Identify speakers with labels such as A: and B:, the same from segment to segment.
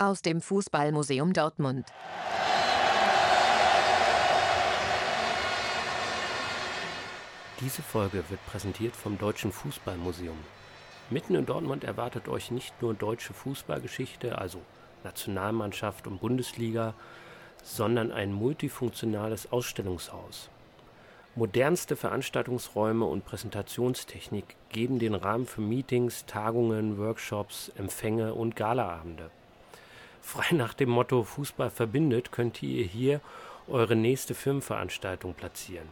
A: Aus dem Fußballmuseum Dortmund.
B: Diese Folge wird präsentiert vom Deutschen Fußballmuseum. Mitten in Dortmund erwartet euch nicht nur deutsche Fußballgeschichte, also Nationalmannschaft und Bundesliga, sondern ein multifunktionales Ausstellungshaus. Modernste Veranstaltungsräume und Präsentationstechnik geben den Rahmen für Meetings, Tagungen, Workshops, Empfänge und Galaabende. Frei nach dem Motto Fußball verbindet könnt ihr hier eure nächste Filmveranstaltung platzieren.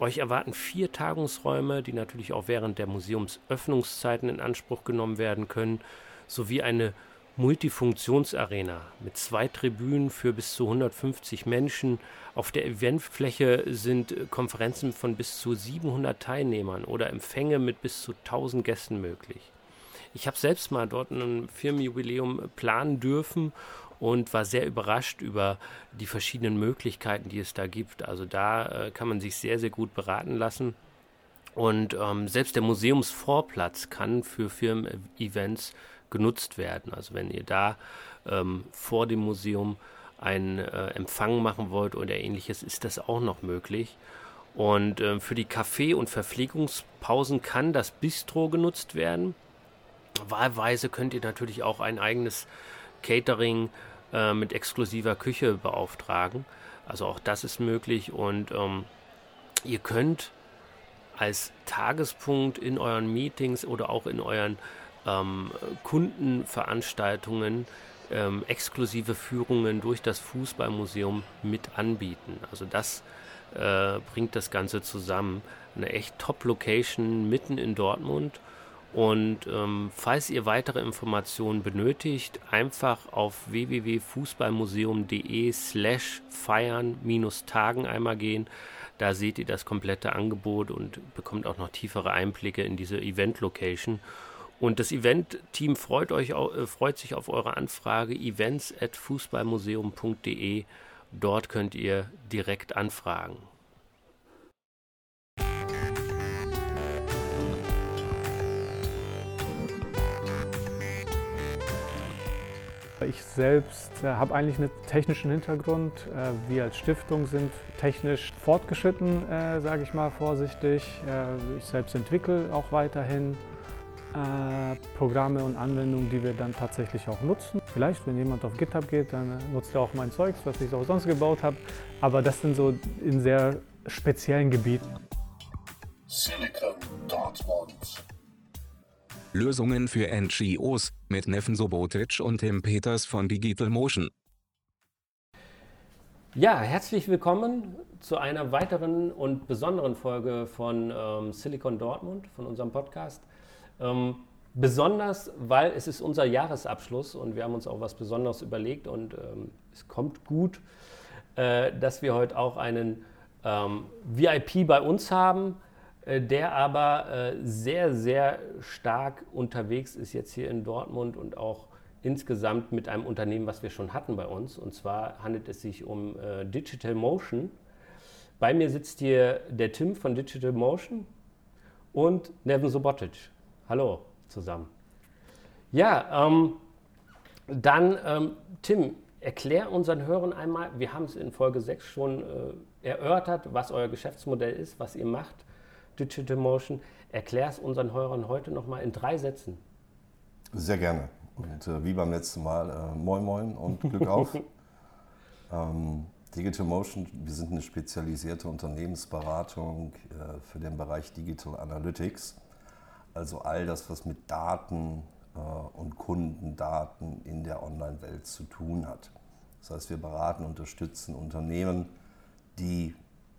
B: Euch erwarten vier Tagungsräume, die natürlich auch während der Museumsöffnungszeiten in Anspruch genommen werden können, sowie eine Multifunktionsarena mit zwei Tribünen für bis zu 150 Menschen. Auf der Eventfläche sind Konferenzen von bis zu 700 Teilnehmern oder Empfänge mit bis zu 1000 Gästen möglich. Ich habe selbst mal dort ein Firmenjubiläum planen dürfen und war sehr überrascht über die verschiedenen Möglichkeiten, die es da gibt. Also da äh, kann man sich sehr, sehr gut beraten lassen. Und ähm, selbst der Museumsvorplatz kann für Firmen-Events genutzt werden. Also wenn ihr da ähm, vor dem Museum einen äh, Empfang machen wollt oder ähnliches, ist das auch noch möglich. Und äh, für die Kaffee- und Verpflegungspausen kann das Bistro genutzt werden. Wahlweise könnt ihr natürlich auch ein eigenes Catering äh, mit exklusiver Küche beauftragen. Also auch das ist möglich und ähm, ihr könnt als Tagespunkt in euren Meetings oder auch in euren ähm, Kundenveranstaltungen ähm, exklusive Führungen durch das Fußballmuseum mit anbieten. Also das äh, bringt das Ganze zusammen. Eine echt Top-Location mitten in Dortmund. Und ähm, falls ihr weitere Informationen benötigt, einfach auf www.fußballmuseum.de slash feiern-tagen einmal gehen. Da seht ihr das komplette Angebot und bekommt auch noch tiefere Einblicke in diese Event-Location. Und das Event-Team freut, euch, äh, freut sich auf eure Anfrage events.fußballmuseum.de. Dort könnt ihr direkt anfragen.
C: Ich selbst äh, habe eigentlich einen technischen Hintergrund. Äh, wir als Stiftung sind technisch fortgeschritten, äh, sage ich mal vorsichtig. Äh, ich selbst entwickle auch weiterhin äh, Programme und Anwendungen, die wir dann tatsächlich auch nutzen. Vielleicht, wenn jemand auf GitHub geht, dann nutzt er auch mein Zeugs, was ich auch sonst gebaut habe. Aber das sind so in sehr speziellen Gebieten.
D: Silicon Dortmund.
E: Lösungen für NGOs mit Neffen Sobotic und Tim Peters von Digital Motion.
B: Ja, herzlich willkommen zu einer weiteren und besonderen Folge von ähm, Silicon Dortmund, von unserem Podcast. Ähm, besonders, weil es ist unser Jahresabschluss und wir haben uns auch was Besonderes überlegt und ähm, es kommt gut, äh, dass wir heute auch einen ähm, VIP bei uns haben, der aber äh, sehr, sehr stark unterwegs ist jetzt hier in Dortmund und auch insgesamt mit einem Unternehmen, was wir schon hatten bei uns. Und zwar handelt es sich um äh, Digital Motion. Bei mir sitzt hier der Tim von Digital Motion und Nevin Sobotic. Hallo zusammen. Ja, ähm, dann ähm, Tim, erklär unseren Hörern einmal, wir haben es in Folge 6 schon äh, erörtert, was euer Geschäftsmodell ist, was ihr macht, Digital Motion. Erklär es unseren Hörern heute nochmal in drei Sätzen.
F: Sehr gerne. Und äh, wie beim letzten Mal, äh, moin moin und Glück auf. ähm, Digital Motion, wir sind eine spezialisierte Unternehmensberatung äh, für den Bereich Digital Analytics. Also all das, was mit Daten äh, und Kundendaten in der Online-Welt zu tun hat. Das heißt, wir beraten, unterstützen Unternehmen, die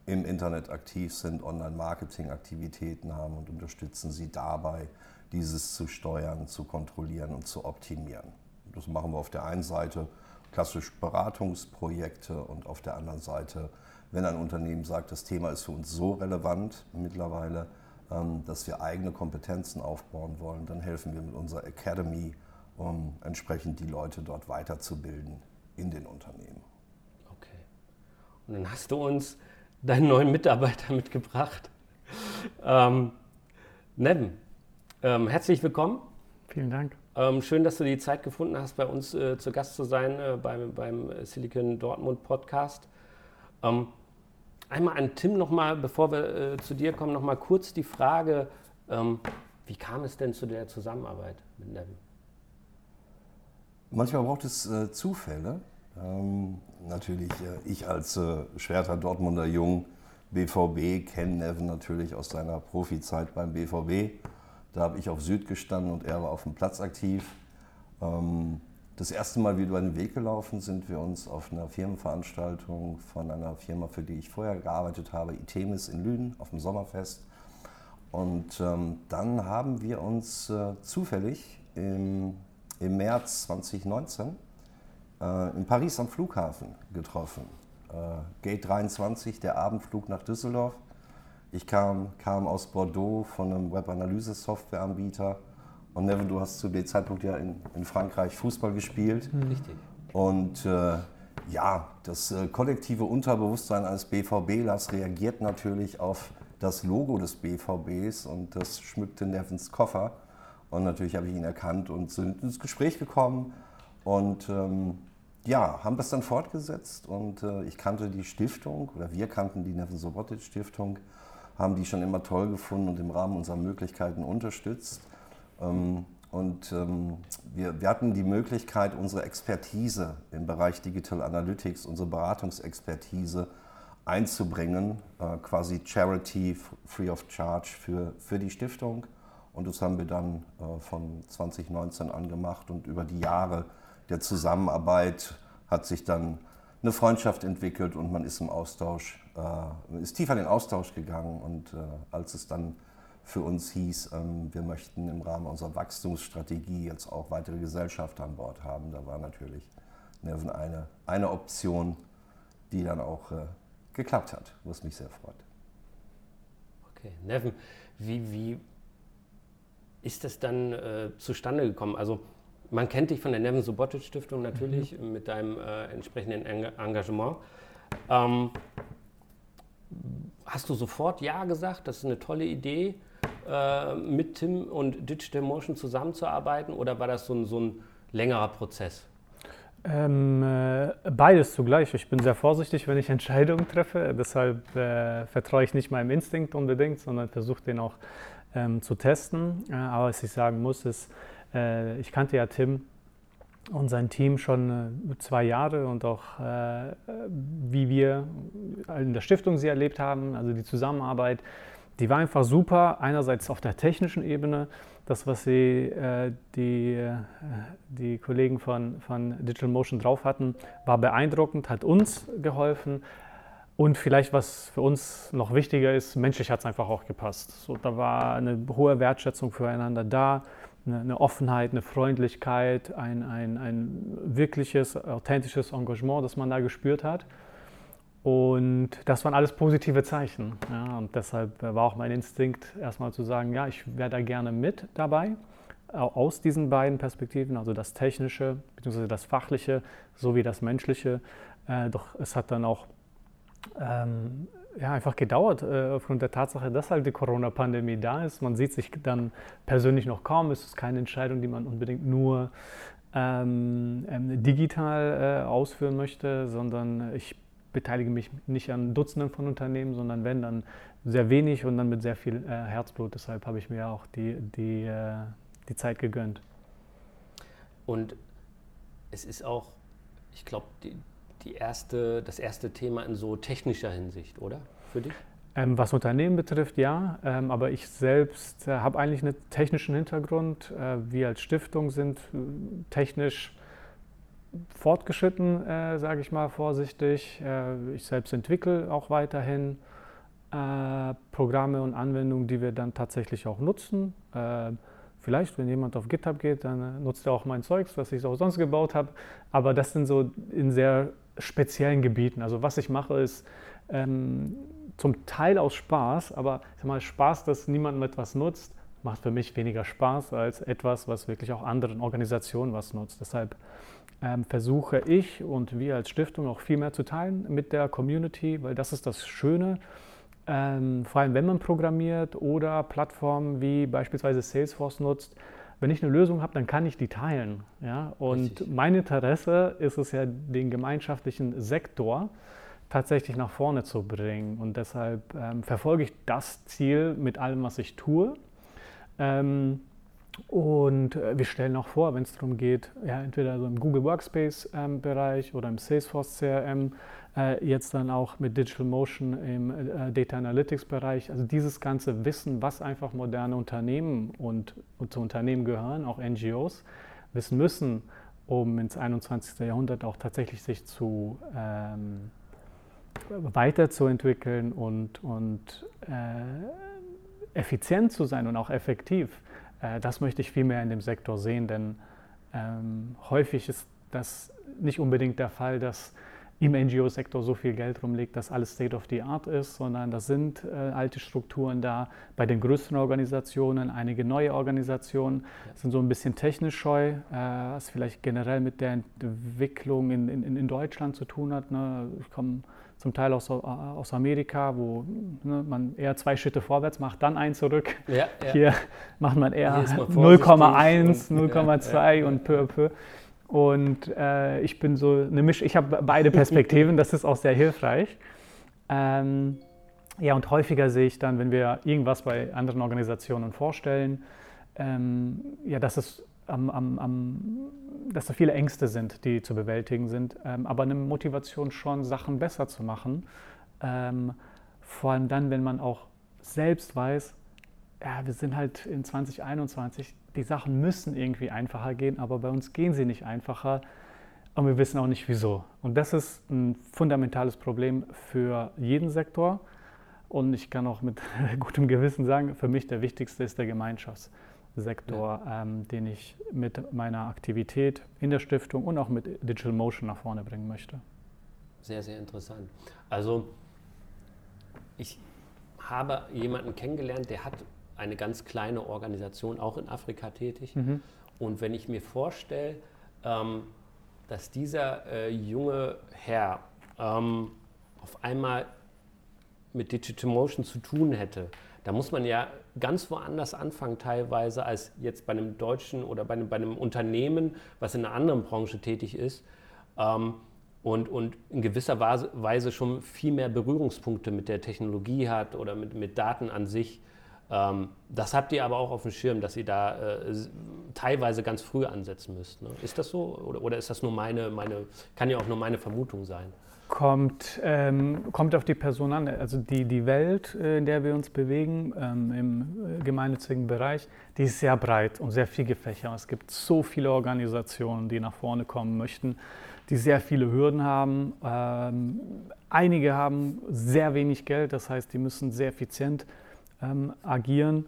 F: im Internet aktiv sind, Online-Marketing-Aktivitäten haben und unterstützen sie dabei, dieses zu steuern, zu kontrollieren und zu optimieren. Das machen wir auf der einen Seite klassisch Beratungsprojekte und auf der anderen Seite, wenn ein Unternehmen sagt, das Thema ist für uns so relevant mittlerweile, ähm, dass wir eigene Kompetenzen aufbauen wollen, dann helfen wir mit unserer Academy, um entsprechend die Leute dort weiterzubilden in den Unternehmen.
B: Okay. Und dann hast du uns deinen neuen Mitarbeiter mitgebracht. Ähm, Nevin, ähm, herzlich willkommen.
C: Vielen Dank.
B: Ähm, schön, dass du die Zeit gefunden hast, bei uns äh, zu Gast zu sein äh, beim, beim Silicon Dortmund Podcast. Ähm, einmal an Tim nochmal, bevor wir äh, zu dir kommen, nochmal kurz die Frage, ähm, wie kam es denn zu der Zusammenarbeit mit Nevin?
F: Manchmal braucht es äh, Zufälle. Ähm, natürlich, äh, ich als äh, Schwerter Dortmunder Jung, BVB, kenne Nevin natürlich aus seiner Profizeit beim BVB. Da habe ich auf Süd gestanden und er war auf dem Platz aktiv. Ähm, das erste Mal wieder über den Weg gelaufen sind wir uns auf einer Firmenveranstaltung von einer Firma, für die ich vorher gearbeitet habe, Itemis in Lünen, auf dem Sommerfest. Und ähm, dann haben wir uns äh, zufällig im, im März 2019 äh, in Paris am Flughafen getroffen. Äh, Gate 23, der Abendflug nach Düsseldorf. Ich kam, kam aus Bordeaux von einem Webanalyse-Softwareanbieter und Nevin, du hast zu dem Zeitpunkt ja in, in Frankreich Fußball gespielt.
B: Richtig.
F: Und äh, ja, das äh, kollektive Unterbewusstsein eines BVBlers reagiert natürlich auf das Logo des BVBs und das schmückte Nevins Koffer. Und natürlich habe ich ihn erkannt und sind ins Gespräch gekommen und ähm, ja, haben das dann fortgesetzt. Und äh, ich kannte die Stiftung oder wir kannten die Nevin Sobotic Stiftung, haben die schon immer toll gefunden und im Rahmen unserer Möglichkeiten unterstützt. Ähm, und ähm, wir, wir, hatten die Möglichkeit, unsere Expertise im Bereich Digital Analytics, unsere Beratungsexpertise einzubringen, äh, quasi Charity free of charge für, für die Stiftung. Und das haben wir dann äh, von 2019 an gemacht und über die Jahre der Zusammenarbeit hat sich dann eine Freundschaft entwickelt und man ist im Austausch, äh, ist tiefer in den Austausch gegangen und äh, als es dann für uns hieß, ähm, wir möchten im Rahmen unserer Wachstumsstrategie jetzt auch weitere Gesellschaften an Bord haben. Da war natürlich Nevin eine, eine Option, die dann auch äh, geklappt hat, was mich sehr freut.
B: Okay, Nevin, wie, wie ist das dann äh, zustande gekommen? Also man kennt dich von der Nevin Subotic Stiftung natürlich mhm. mit deinem äh, entsprechenden Engagement. Ähm, hast du sofort Ja gesagt? Das ist eine tolle Idee äh, mit Tim und Digital Motion zusammenzuarbeiten oder war das so ein, so ein längerer Prozess?
C: Ähm, äh, beides zugleich. Ich bin sehr vorsichtig, wenn ich Entscheidungen treffe. Deshalb äh, vertraue ich nicht meinem Instinkt unbedingt, sondern versuche den auch ähm, zu testen. Äh, aber was ich sagen muss, ist, äh, ich kannte ja Tim und sein Team schon äh, zwei Jahre und auch wie wir in der Stiftung sie erlebt haben, also die Zusammenarbeit die war einfach super. Einerseits auf der technischen Ebene, das, was sie, äh, die, äh, die Kollegen von, von Digital Motion drauf hatten, war beeindruckend, hat uns geholfen. Und vielleicht, was für uns noch wichtiger ist, menschlich hat es einfach auch gepasst. So, da war eine hohe Wertschätzung füreinander da, eine, eine Offenheit, eine Freundlichkeit, ein, ein, ein wirkliches, authentisches Engagement, das man da gespürt hat. Und das waren alles positive Zeichen. Ja, und deshalb war auch mein Instinkt, erstmal zu sagen, ja, ich wäre da gerne mit dabei, aus diesen beiden Perspektiven, also das Technische bzw. das Fachliche sowie das Menschliche. Äh, doch es hat dann auch ähm, ja, einfach gedauert, äh, aufgrund der Tatsache, dass halt die Corona-Pandemie da ist. Man sieht sich dann persönlich noch kaum. Es ist keine Entscheidung, die man unbedingt nur ähm, ähm digital äh, ausführen möchte, sondern ich beteilige mich nicht an Dutzenden von Unternehmen, sondern wenn, dann sehr wenig und dann mit sehr viel äh, Herzblut. Deshalb habe ich mir auch die, die, äh, die Zeit gegönnt.
B: Und es ist auch, ich glaube, die, die erste, das erste Thema in so technischer Hinsicht, oder? Für dich?
C: Ähm, was Unternehmen betrifft, ja. Ähm, aber ich selbst äh, habe eigentlich einen technischen Hintergrund. Äh, wir als Stiftung sind äh, technisch fortgeschritten, äh, sage ich mal vorsichtig. Äh, ich selbst entwickle auch weiterhin Programme und Anwendungen, die wir dann tatsächlich auch nutzen. Vielleicht, wenn jemand auf GitHub geht, dann nutzt er auch mein Zeugs, was ich auch sonst gebaut habe. Aber das sind so in sehr speziellen Gebieten. Also was ich mache, ist ähm, zum Teil aus Spaß, aber sag mal, Spaß, dass niemandem etwas nutzt, macht für mich weniger Spaß als etwas, was wirklich auch anderen Organisationen was nutzt. Deshalb ähm, versuche ich und wir als Stiftung auch viel mehr zu teilen mit der Community, weil das ist das Schöne. Ähm, vor allem wenn man programmiert oder Plattformen wie beispielsweise Salesforce nutzt, wenn ich eine Lösung habe, dann kann ich die teilen. Ja? Und
B: Richtig.
C: mein Interesse ist es ja, den gemeinschaftlichen Sektor tatsächlich nach vorne zu bringen. Und deshalb ähm, verfolge ich das Ziel mit allem, was ich tue. Ähm, und äh, wir stellen auch vor, wenn es darum geht, ja, entweder so im Google Workspace-Bereich ähm, oder im Salesforce CRM, äh, jetzt dann auch mit Digital Motion im äh, Data Analytics-Bereich, also dieses ganze Wissen, was einfach moderne Unternehmen und, und zu Unternehmen gehören, auch NGOs, wissen müssen, um ins 21. Jahrhundert auch tatsächlich sich zu ähm, weiterzuentwickeln und, und äh, effizient zu sein und auch effektiv das möchte ich viel mehr in dem Sektor sehen, denn ähm, häufig ist das nicht unbedingt der Fall, dass im NGO-Sektor so viel Geld rumliegt, dass alles State of the Art ist, sondern da sind äh, alte Strukturen da. Bei den größeren Organisationen, einige neue Organisationen sind so ein bisschen technisch scheu, äh, was vielleicht generell mit der Entwicklung in, in, in Deutschland zu tun hat. Ne? Ich komme zum Teil aus, aus Amerika, wo ne, man eher zwei Schritte vorwärts macht, dann einen zurück. Ja, ja. Hier macht man eher 0,1, 0,2 ja, und peu à peu. Und äh, ich bin so eine Misch, ich habe beide Perspektiven, das ist auch sehr hilfreich. Ähm, ja, und häufiger sehe ich dann, wenn wir irgendwas bei anderen Organisationen vorstellen, ähm, ja, dass es am, am, am, dass da viele Ängste sind, die zu bewältigen sind, ähm, aber eine Motivation schon, Sachen besser zu machen. Ähm, vor allem dann, wenn man auch selbst weiß, ja, wir sind halt in 2021, die Sachen müssen irgendwie einfacher gehen, aber bei uns gehen sie nicht einfacher und wir wissen auch nicht wieso. Und das ist ein fundamentales Problem für jeden Sektor. Und ich kann auch mit gutem Gewissen sagen, für mich der wichtigste ist der Gemeinschafts. Sektor, ja. ähm, den ich mit meiner Aktivität in der Stiftung und auch mit Digital Motion nach vorne bringen möchte.
B: Sehr, sehr interessant. Also ich habe jemanden kennengelernt, der hat eine ganz kleine Organisation, auch in Afrika tätig. Mhm. Und wenn ich mir vorstelle, ähm, dass dieser äh, junge Herr ähm, auf einmal mit Digital Motion zu tun hätte, da muss man ja ganz woanders anfangen teilweise als jetzt bei einem deutschen oder bei einem, bei einem Unternehmen, was in einer anderen Branche tätig ist. Ähm, und, und in gewisser Weise schon viel mehr Berührungspunkte mit der Technologie hat oder mit, mit Daten an sich. Ähm, das habt ihr aber auch auf dem Schirm, dass ihr da äh, teilweise ganz früh ansetzen müsst. Ne? Ist das so oder, oder ist das nur meine, meine, kann ja auch nur meine Vermutung sein?
C: Kommt, ähm, kommt auf die Person an. Also die, die Welt, äh, in der wir uns bewegen, ähm, im äh, gemeinnützigen Bereich, die ist sehr breit und sehr viel gefächert. Es gibt so viele Organisationen, die nach vorne kommen möchten, die sehr viele Hürden haben. Ähm, einige haben sehr wenig Geld, das heißt, die müssen sehr effizient ähm, agieren.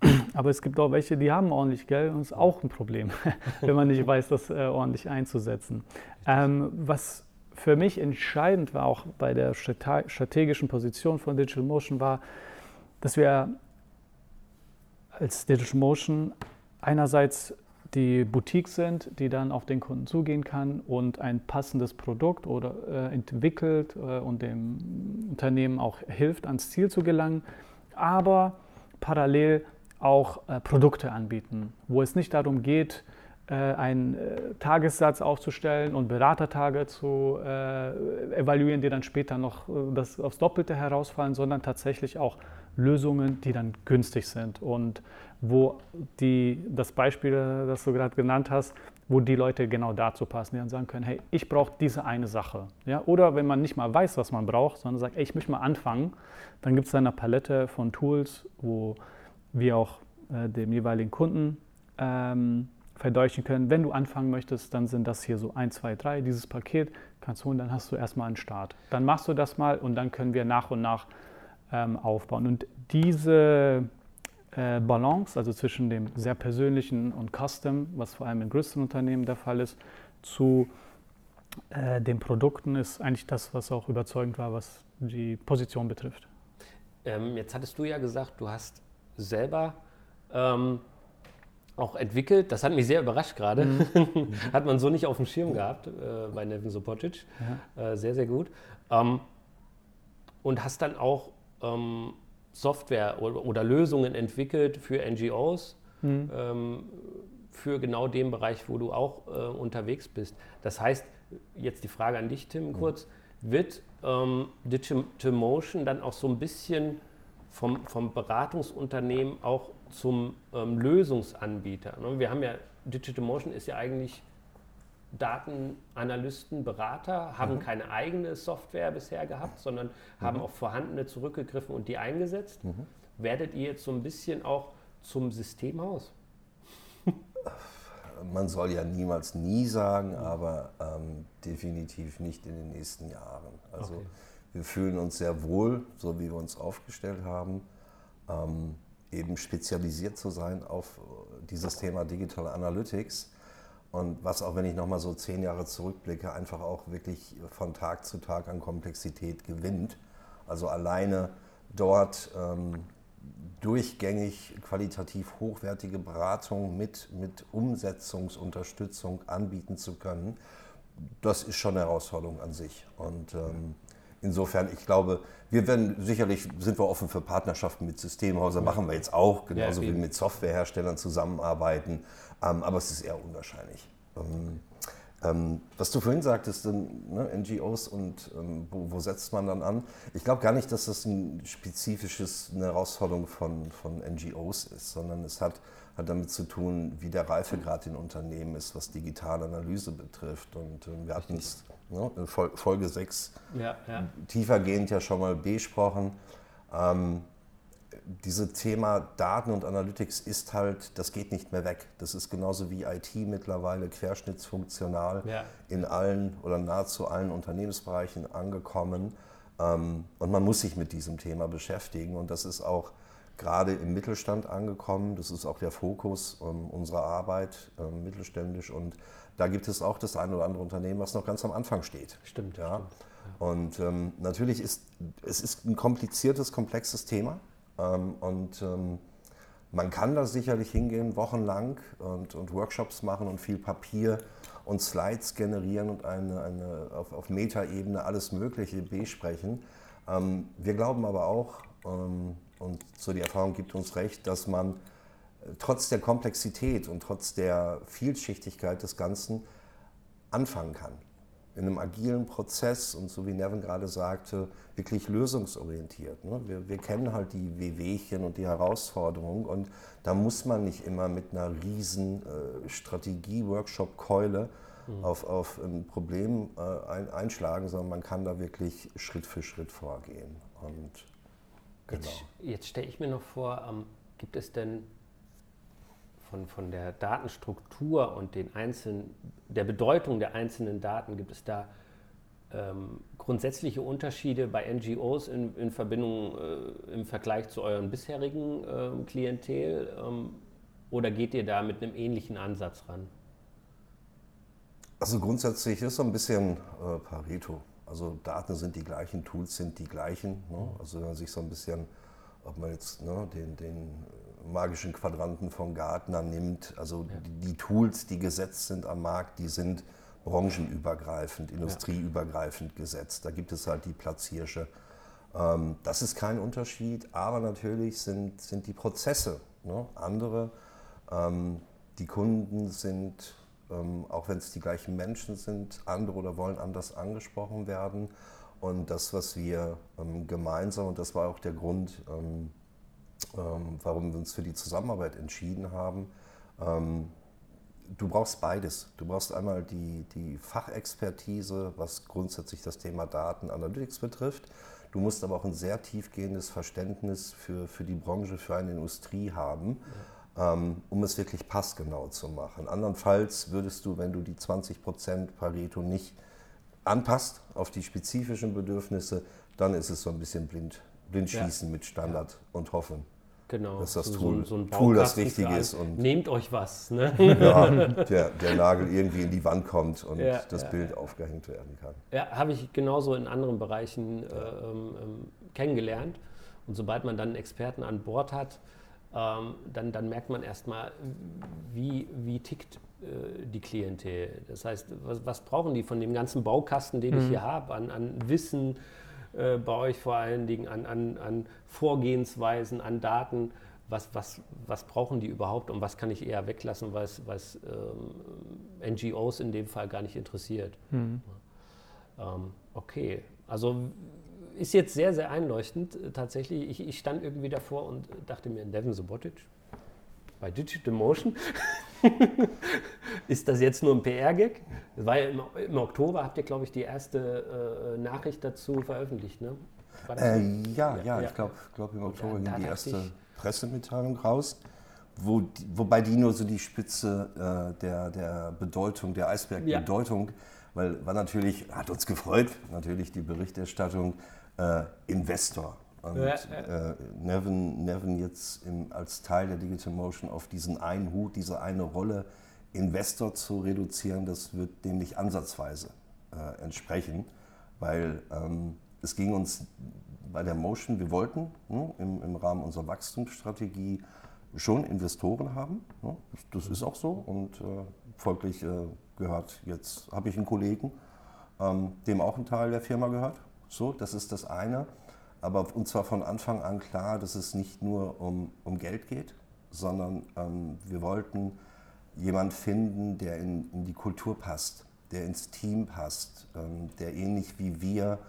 C: Aber es gibt auch welche, die haben ordentlich Geld und ist auch ein Problem, wenn man nicht weiß, das äh, ordentlich einzusetzen. Ähm, was für mich entscheidend war, auch bei der strategischen Position von Digital Motion, war, dass wir als Digital Motion einerseits die Boutique sind, die dann auf den Kunden zugehen kann und ein passendes Produkt oder äh, entwickelt äh, und dem Unternehmen auch hilft, ans Ziel zu gelangen, aber parallel auch äh, Produkte anbieten, wo es nicht darum geht, einen äh, Tagessatz aufzustellen und Beratertage zu äh, evaluieren, die dann später noch das aufs Doppelte herausfallen, sondern tatsächlich auch Lösungen, die dann günstig sind und wo die, das Beispiel, das du gerade genannt hast, wo die Leute genau dazu passen, die dann sagen können, hey, ich brauche diese eine Sache. Ja? Oder wenn man nicht mal weiß, was man braucht, sondern sagt, ey, ich möchte mal anfangen, dann gibt es eine Palette von Tools, wo wir auch äh, dem jeweiligen Kunden ähm, verdeutlichen können, wenn du anfangen möchtest, dann sind das hier so 1, 2, 3, dieses Paket kannst du holen, dann hast du erstmal einen Start. Dann machst du das mal und dann können wir nach und nach ähm, aufbauen. Und diese äh, Balance, also zwischen dem sehr persönlichen und Custom, was vor allem in größeren Unternehmen der Fall ist, zu äh, den Produkten, ist eigentlich das, was auch überzeugend war, was die Position betrifft.
B: Ähm, jetzt hattest du ja gesagt, du hast selber ähm, auch entwickelt. Das hat mich sehr überrascht gerade. Mhm. hat man so nicht auf dem Schirm gehabt äh, bei Nevin Sopotic. Ja. Äh, sehr, sehr gut. Ähm, und hast dann auch ähm, Software oder, oder, Lösungen entwickelt für NGOs. ähm, für genau den Bereich, wo du auch äh, unterwegs bist. Das heißt, jetzt die Frage an dich, Tim, kurz, wird ähm, Digital Motion dann auch so ein bisschen vom, vom Beratungsunternehmen auch zum ähm, Lösungsanbieter? Ne? Wir haben ja, Digital Motion ist ja eigentlich Datenanalysten, Berater, haben keine eigene Software bisher gehabt, sondern haben auf vorhandene zurückgegriffen und die eingesetzt. Werdet ihr jetzt so ein bisschen auch zum Systemhaus?
F: Man soll ja niemals nie sagen, aber ähm, definitiv nicht in den nächsten Jahren. Also
B: Okay.
F: wir fühlen uns sehr wohl, so wie wir uns aufgestellt haben, ähm, eben spezialisiert zu sein auf dieses Thema Digital Analytics. Und was auch, wenn ich nochmal so zehn Jahre zurückblicke, einfach auch wirklich von Tag zu Tag an Komplexität gewinnt. Also alleine dort ähm, durchgängig qualitativ hochwertige Beratung mit, mit Umsetzungsunterstützung anbieten zu können, das ist schon eine Herausforderung an sich. Und ähm, insofern, ich glaube, wir werden sicherlich sind wir offen für Partnerschaften mit Systemhäusern, machen wir jetzt auch, genauso wie
B: eben.
F: mit Softwareherstellern zusammenarbeiten, ähm, aber es ist eher unwahrscheinlich. Ähm, ähm, was du vorhin sagtest, ähm, ne, NGOs und ähm, wo, wo setzt man dann an? Ich glaube gar nicht, dass das ein spezifisches eine Herausforderung von, von NGOs ist, sondern es hat, hat damit zu tun, wie der Reifegrad in Unternehmen ist, was digitale Analyse betrifft. Und ähm, wir hatten es ne, in Fol Folge 6
B: Ja, ja.
F: tiefergehend ja schon mal besprochen. Ähm, dieses Thema Daten und Analytics ist halt, das geht nicht mehr weg. Das ist genauso wie IT mittlerweile querschnittsfunktional
B: Ja.
F: in allen oder nahezu allen Unternehmensbereichen angekommen. Ähm, und man muss sich mit diesem Thema beschäftigen. Und das ist auch gerade im Mittelstand angekommen. Das ist auch der Fokus ähm, unserer Arbeit, ähm, mittelständisch. Und da gibt es auch das eine oder andere Unternehmen, was noch ganz am Anfang steht.
B: Stimmt,
F: Ja.
B: stimmt,
F: Und ähm, natürlich ist es ist ein kompliziertes, komplexes Thema. Ähm, und ähm, man kann da sicherlich hingehen, wochenlang und, und Workshops machen und viel Papier und Slides generieren und eine, eine, auf, auf Metaebene alles Mögliche besprechen. Ähm, wir glauben aber auch, ähm, und so die Erfahrung gibt uns recht, dass man trotz der Komplexität und trotz der Vielschichtigkeit des Ganzen anfangen kann. In einem agilen Prozess und so wie Nevin gerade sagte, wirklich lösungsorientiert. Ne? Wir, wir kennen halt die Wehwehchen und die Herausforderungen und da muss man nicht immer mit einer riesen äh, Strategie-Workshop-Keule auf, auf ein Problem äh, ein, einschlagen, sondern man kann da wirklich Schritt für Schritt vorgehen. Und genau.
B: Jetzt, jetzt stelle ich mir noch vor, ähm, gibt es denn von, von der Datenstruktur und den einzelnen, der Bedeutung der einzelnen Daten, gibt es da ähm, grundsätzliche Unterschiede bei NGOs in, in Verbindung äh, im Vergleich zu euren bisherigen ähm, Klientel? Ähm, oder geht ihr da mit einem ähnlichen Ansatz ran?
F: Also grundsätzlich ist so ein bisschen äh, Pareto. Also Daten sind die gleichen, Tools sind die gleichen. Ne? Also wenn man sich so ein bisschen, ob man jetzt ne, den, den magischen Quadranten von Gartner nimmt, also die, die Tools, die gesetzt sind am Markt, die sind branchenübergreifend, industrieübergreifend gesetzt. Da gibt es halt die Platzhirsche. Ähm, das ist kein Unterschied, aber natürlich sind, sind die Prozesse ne, andere. Ähm, die Kunden sind, ähm, auch wenn es die gleichen Menschen sind, andere oder wollen anders angesprochen werden. Und das, was wir ähm, gemeinsam, und das war auch der Grund, ähm, warum wir uns für die Zusammenarbeit entschieden haben, ähm, du brauchst beides. Du brauchst einmal die, die Fachexpertise, was grundsätzlich das Thema Daten Analytics betrifft. Du musst aber auch ein sehr tiefgehendes Verständnis für, für die Branche, für eine Industrie haben, ähm, um es wirklich passgenau zu machen. Andernfalls würdest du, wenn du die 20% Pareto nicht anpasst auf die spezifischen Bedürfnisse, dann ist es so ein bisschen blind, Blindschießen mit Standard und hoffen.
B: Genau.
F: Dass das
B: so,
F: Tool-
B: so ein
F: Tool das Richtige ist und-
B: Nehmt euch was. Ne?
F: ja, der, der Nagel irgendwie in die Wand kommt und
B: Ja,
F: das
B: ja,
F: Bild aufgehängt werden kann.
B: Ja, habe ich genauso in anderen Bereichen äh, ähm, ähm, kennengelernt. Und sobald man dann einen Experten an Bord hat, ähm, dann, dann merkt man erstmal, wie, wie tickt äh, die Klientel. Das heißt, was, was brauchen die von dem ganzen Baukasten, den ich hier habe, an, an Wissen äh, bei euch vor allen Dingen, an, an, an Vorgehensweisen, an Daten. was, was, was brauchen die überhaupt und was kann ich eher weglassen, was, was ähm, NGOs in dem Fall gar nicht interessiert.
C: Mhm.
B: Ähm, okay, also ist jetzt sehr, sehr einleuchtend. äh, Tatsächlich, ich, ich stand irgendwie davor und dachte mir, Devin Subotic bei Digital Motion. ist das jetzt nur ein PR-Gag? Weil im, im Oktober habt ihr, glaube ich, die erste äh, Nachricht dazu veröffentlicht, ne?
F: Äh, ja,
B: Ja,
F: ja,
B: ja.
F: ich glaube, glaub, im Oktober ging die erste Pressemitteilung raus, wo wobei die nur so die Spitze äh, der, der Bedeutung, der Eisbergbedeutung, weil war natürlich, hat uns gefreut, natürlich die Berichterstattung äh, Investor. Und
B: Ja,
F: Äh, Nevin, Nevin jetzt im, als Teil der Digital Motion auf diesen einen Hut, diese eine Rolle Investor zu reduzieren, das wird dem nicht ansatzweise äh, entsprechen, weil ähm, es ging uns bei der Motion, wir wollten ne, im, im Rahmen unserer Wachstumsstrategie schon Investoren haben. Ne? Das, das ist auch so und äh, folglich äh, gehört jetzt, habe ich einen Kollegen, ähm, dem auch ein Teil der Firma gehört. So, das ist das eine. Aber uns war von Anfang an klar, dass es nicht nur um, um Geld geht, sondern ähm, wir wollten jemanden finden, der in, in die Kultur passt, der ins Team passt, ähm, der ähnlich wie wir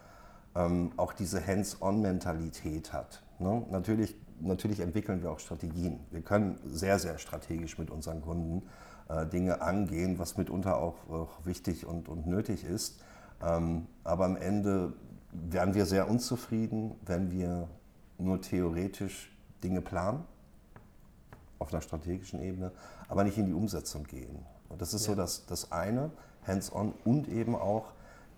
F: ähm, auch diese Hands-on-Mentalität hat. Ne? Natürlich, natürlich entwickeln wir auch Strategien. Wir können sehr, sehr strategisch mit unseren Kunden äh, Dinge angehen, was mitunter auch, auch wichtig und, und nötig ist. Ähm, aber am Ende wären wir sehr unzufrieden, wenn wir nur theoretisch Dinge planen, auf einer strategischen Ebene, aber nicht in die Umsetzung gehen. Und das ist so das, das eine, hands-on und eben auch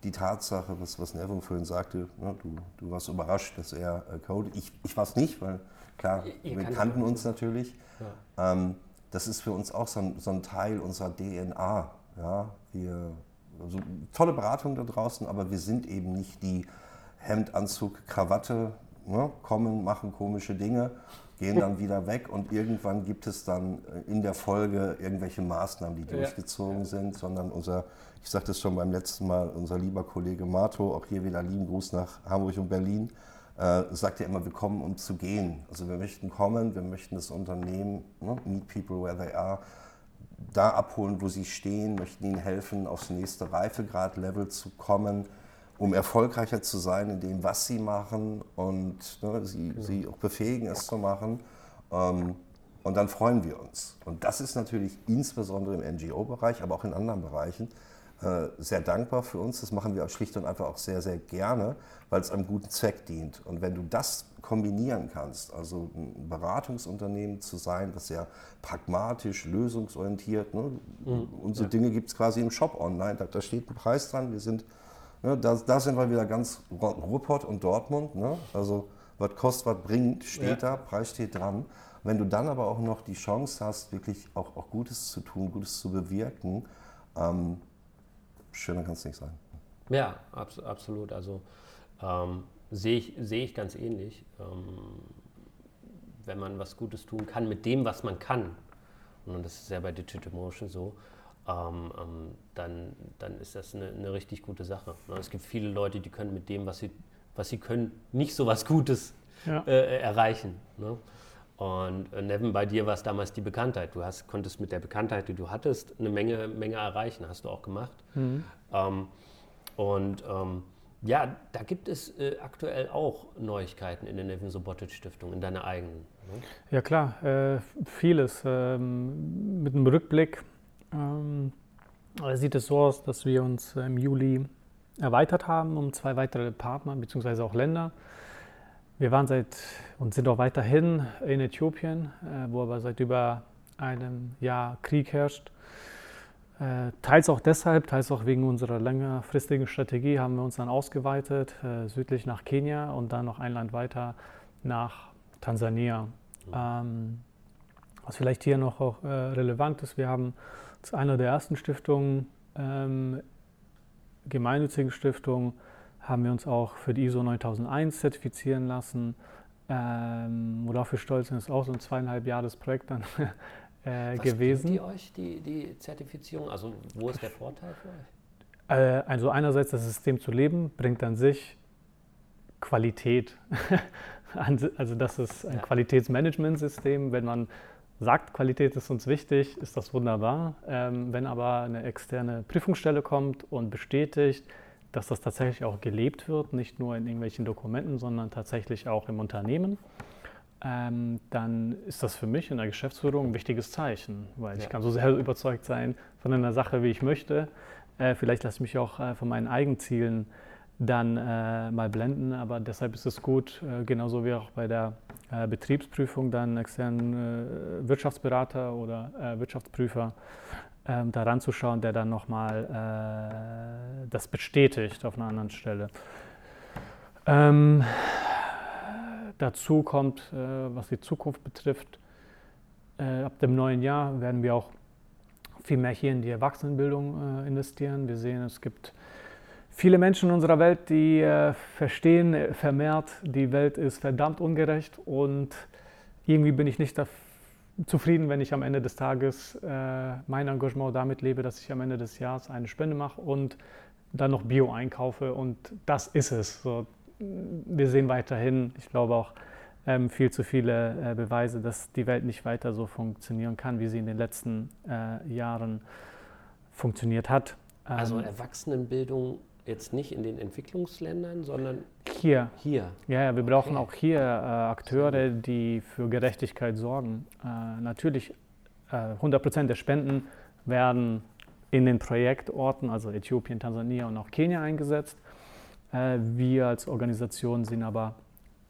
F: die Tatsache, was, was Nevin vorhin sagte, ne, du, du warst überrascht, dass er äh, codet. Ich, ich war es nicht, weil klar,
B: ihr
F: wir kannten uns natürlich. Ähm, das ist für uns auch so ein, so ein Teil unserer DNA. Ja? Wir, also, tolle Beratung da draußen, aber wir sind eben nicht die Hemd, Anzug, Krawatte, ne? kommen, machen komische Dinge, gehen dann wieder weg und irgendwann gibt es dann äh, in der Folge irgendwelche Maßnahmen, die
B: Ja.
F: durchgezogen sind, sondern unser, ich sagte es schon beim letzten Mal, unser lieber Kollege Marto, auch hier wieder lieben Gruß nach Hamburg und Berlin, äh, sagt ja immer, wir kommen, um zu gehen. Also wir möchten kommen, wir möchten das Unternehmen, ne, meet people where they are, da abholen, wo sie stehen, möchten ihnen helfen, aufs nächste Reifegrad-Level zu kommen, um erfolgreicher zu sein in dem, was sie machen und ne, sie, sie auch befähigen, es zu machen. Ähm, und dann freuen wir uns. Und das ist natürlich insbesondere im NGO-Bereich, aber auch in anderen Bereichen äh, sehr dankbar für uns. Das machen wir auch schlicht und einfach auch sehr, sehr gerne, weil es einem guten Zweck dient. Und wenn du das kombinieren kannst, also ein Beratungsunternehmen zu sein, das sehr pragmatisch, lösungsorientiert, ne? unsere Dinge gibt es quasi im Shop online, da, da steht ein Preis dran, wir sind, ne, da, da sind wir wieder ganz Ru- Ruppert und Dortmund, ne? also was kostet, was bringt, steht da, Preis steht dran. Wenn du dann aber auch noch die Chance hast, wirklich auch, auch Gutes zu tun, Gutes zu bewirken, ähm, schöner kann es nicht sein.
B: Ja, abs absolut. Also ähm, sehe ich, sehe ich ganz ähnlich. Ähm, wenn man was Gutes tun kann mit dem, was man kann, und das ist ja bei Digital Motion so, ähm, ähm, dann, dann ist das eine, eine richtig gute Sache. Ne? Es gibt viele Leute, die können mit dem, was sie, was sie können, nicht so was Gutes
C: Ja.
B: äh, erreichen. Ne? Und äh, Nevin, bei dir war es damals die Bekanntheit. Du hast, konntest mit der Bekanntheit, die du hattest, eine Menge, Menge erreichen. Hast du auch gemacht. Ähm, und ähm, ja, da gibt es äh, aktuell auch Neuigkeiten in der Nevin Subotic Stiftung, in deiner eigenen. Ne?
C: Ja klar, äh, vieles. Ähm, mit einem Rückblick ähm, sieht es so aus, dass wir uns im Juli erweitert haben um zwei weitere Partner bzw. auch Länder. Wir waren seit und sind auch weiterhin in Äthiopien, äh, wo aber seit über einem Jahr Krieg herrscht. Äh, teils auch deshalb, teils auch wegen unserer längerfristigen Strategie haben wir uns dann ausgeweitet, äh, südlich nach Kenia und dann noch ein Land weiter nach Tansania. Ähm, was vielleicht hier noch auch äh, relevant ist, wir haben zu einer der ersten Stiftungen, ähm, gemeinnützigen Stiftungen, haben wir uns auch für die ISO 9001 zertifizieren lassen. Ähm, worauf wir stolz sind, ist auch so ein zweieinhalb Jahres Projekt dann äh,
B: Was
C: gewesen.
B: die euch, die, die Zertifizierung? Also wo ist der Vorteil für euch?
C: Äh, also einerseits das System zu leben, bringt an sich Qualität Also das ist ein
B: Ja.
C: Qualitätsmanagementsystem. Wenn man sagt, Qualität ist uns wichtig, ist das wunderbar. Ähm, wenn aber eine externe Prüfungsstelle kommt und bestätigt, dass das tatsächlich auch gelebt wird, nicht nur in irgendwelchen Dokumenten, sondern tatsächlich auch im Unternehmen, ähm, dann ist das für mich in der Geschäftsführung ein wichtiges Zeichen, weil ich
B: Ja.
C: kann so sehr überzeugt sein von einer Sache, wie ich möchte. Äh, vielleicht lasse ich mich auch äh, von meinen Eigenzielen dann äh, mal blenden, aber deshalb ist es gut, äh, genauso wie auch bei der äh, Betriebsprüfung dann externen äh, Wirtschaftsberater oder äh, Wirtschaftsprüfer ähm, da ranzuschauen, der dann nochmal äh, das bestätigt auf einer anderen Stelle. Ähm, dazu kommt, äh, was die Zukunft betrifft, ab dem neuen Jahr werden wir auch viel mehr hier in die Erwachsenenbildung investieren. Wir sehen, es gibt viele Menschen in unserer Welt, die äh, verstehen vermehrt, die Welt ist verdammt ungerecht und irgendwie bin ich nicht zufrieden, wenn ich am Ende des Tages äh, mein Engagement damit lebe, dass ich am Ende des Jahres eine Spende mache und dann noch Bio einkaufe und das ist es. So, wir sehen weiterhin, ich glaube auch ähm, viel zu viele äh, Beweise, dass die Welt nicht weiter so funktionieren kann, wie sie in den letzten äh, Jahren funktioniert hat.
B: Also
C: Ähm,
B: Erwachsenenbildung jetzt nicht in den Entwicklungsländern, sondern
C: hier,
B: hier.
C: ja, ja, wir brauchen
B: Okay.
C: auch hier äh, Akteure, die für Gerechtigkeit sorgen. Äh, natürlich, äh, 100 Prozent der Spenden werden in den Projektorten, also Äthiopien, Tansania und auch Kenia eingesetzt. Äh, wir als Organisation sehen aber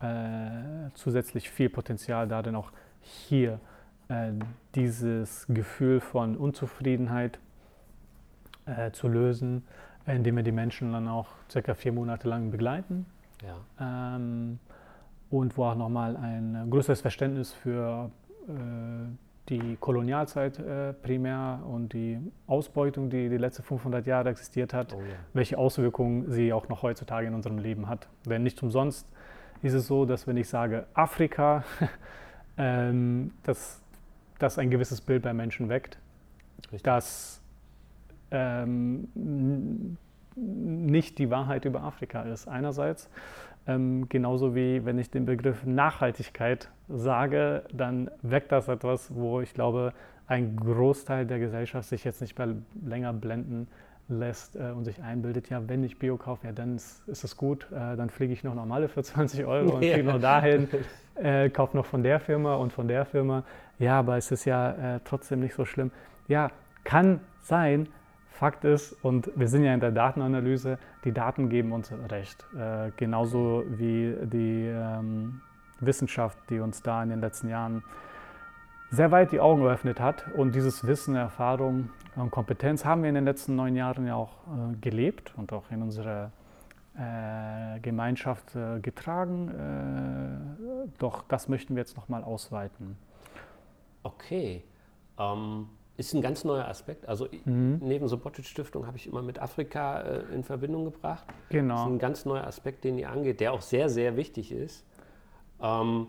C: äh, zusätzlich viel Potenzial darin, auch hier äh, dieses Gefühl von Unzufriedenheit zu lösen, indem wir die Menschen dann auch circa vier Monate lang begleiten
B: Ja.
C: ähm, und wo auch nochmal ein größeres Verständnis für äh, die Kolonialzeit äh, primär und die Ausbeutung, die die letzten 500 Jahre existiert hat,
B: Oh ja.
C: welche Auswirkungen sie auch noch heutzutage in unserem Leben hat. Denn nicht umsonst ist es so, dass wenn ich sage Afrika, ähm, dass das ein gewisses Bild bei Menschen weckt,
B: Richtig.
C: dass ähm, nicht die Wahrheit über Afrika ist. Einerseits, ähm, genauso wie wenn ich den Begriff Nachhaltigkeit sage, dann weckt das etwas, wo ich glaube, ein Großteil der Gesellschaft sich jetzt nicht mehr länger blenden lässt äh, und sich einbildet, ja, wenn ich Bio kaufe, ja, dann ist, ist es gut, äh, dann fliege ich noch normale für 20 Euro und
B: Ja.
C: fliege noch dahin, äh, kaufe noch von der Firma und von der Firma. Ja, aber es ist ja äh, trotzdem nicht so schlimm. Ja, kann sein. Fakt ist, und wir sind ja in der Datenanalyse, die Daten geben uns recht. Äh, genauso wie die ähm, Wissenschaft, die uns da in den letzten Jahren sehr weit die Augen geöffnet hat. Und dieses Wissen, Erfahrung und Kompetenz haben wir in den letzten neun Jahren ja auch äh, gelebt und auch in unserer äh, Gemeinschaft äh, getragen. Äh, doch das möchten wir jetzt nochmal ausweiten.
B: Okay. Ähm, ist ein ganz neuer Aspekt. Also
C: Mhm.
B: neben Subotic Stiftung habe ich immer mit Afrika äh, in Verbindung gebracht. Das ist
C: Genau.
B: ein ganz neuer Aspekt, den ihr angeht, der auch sehr, sehr wichtig ist. Ähm,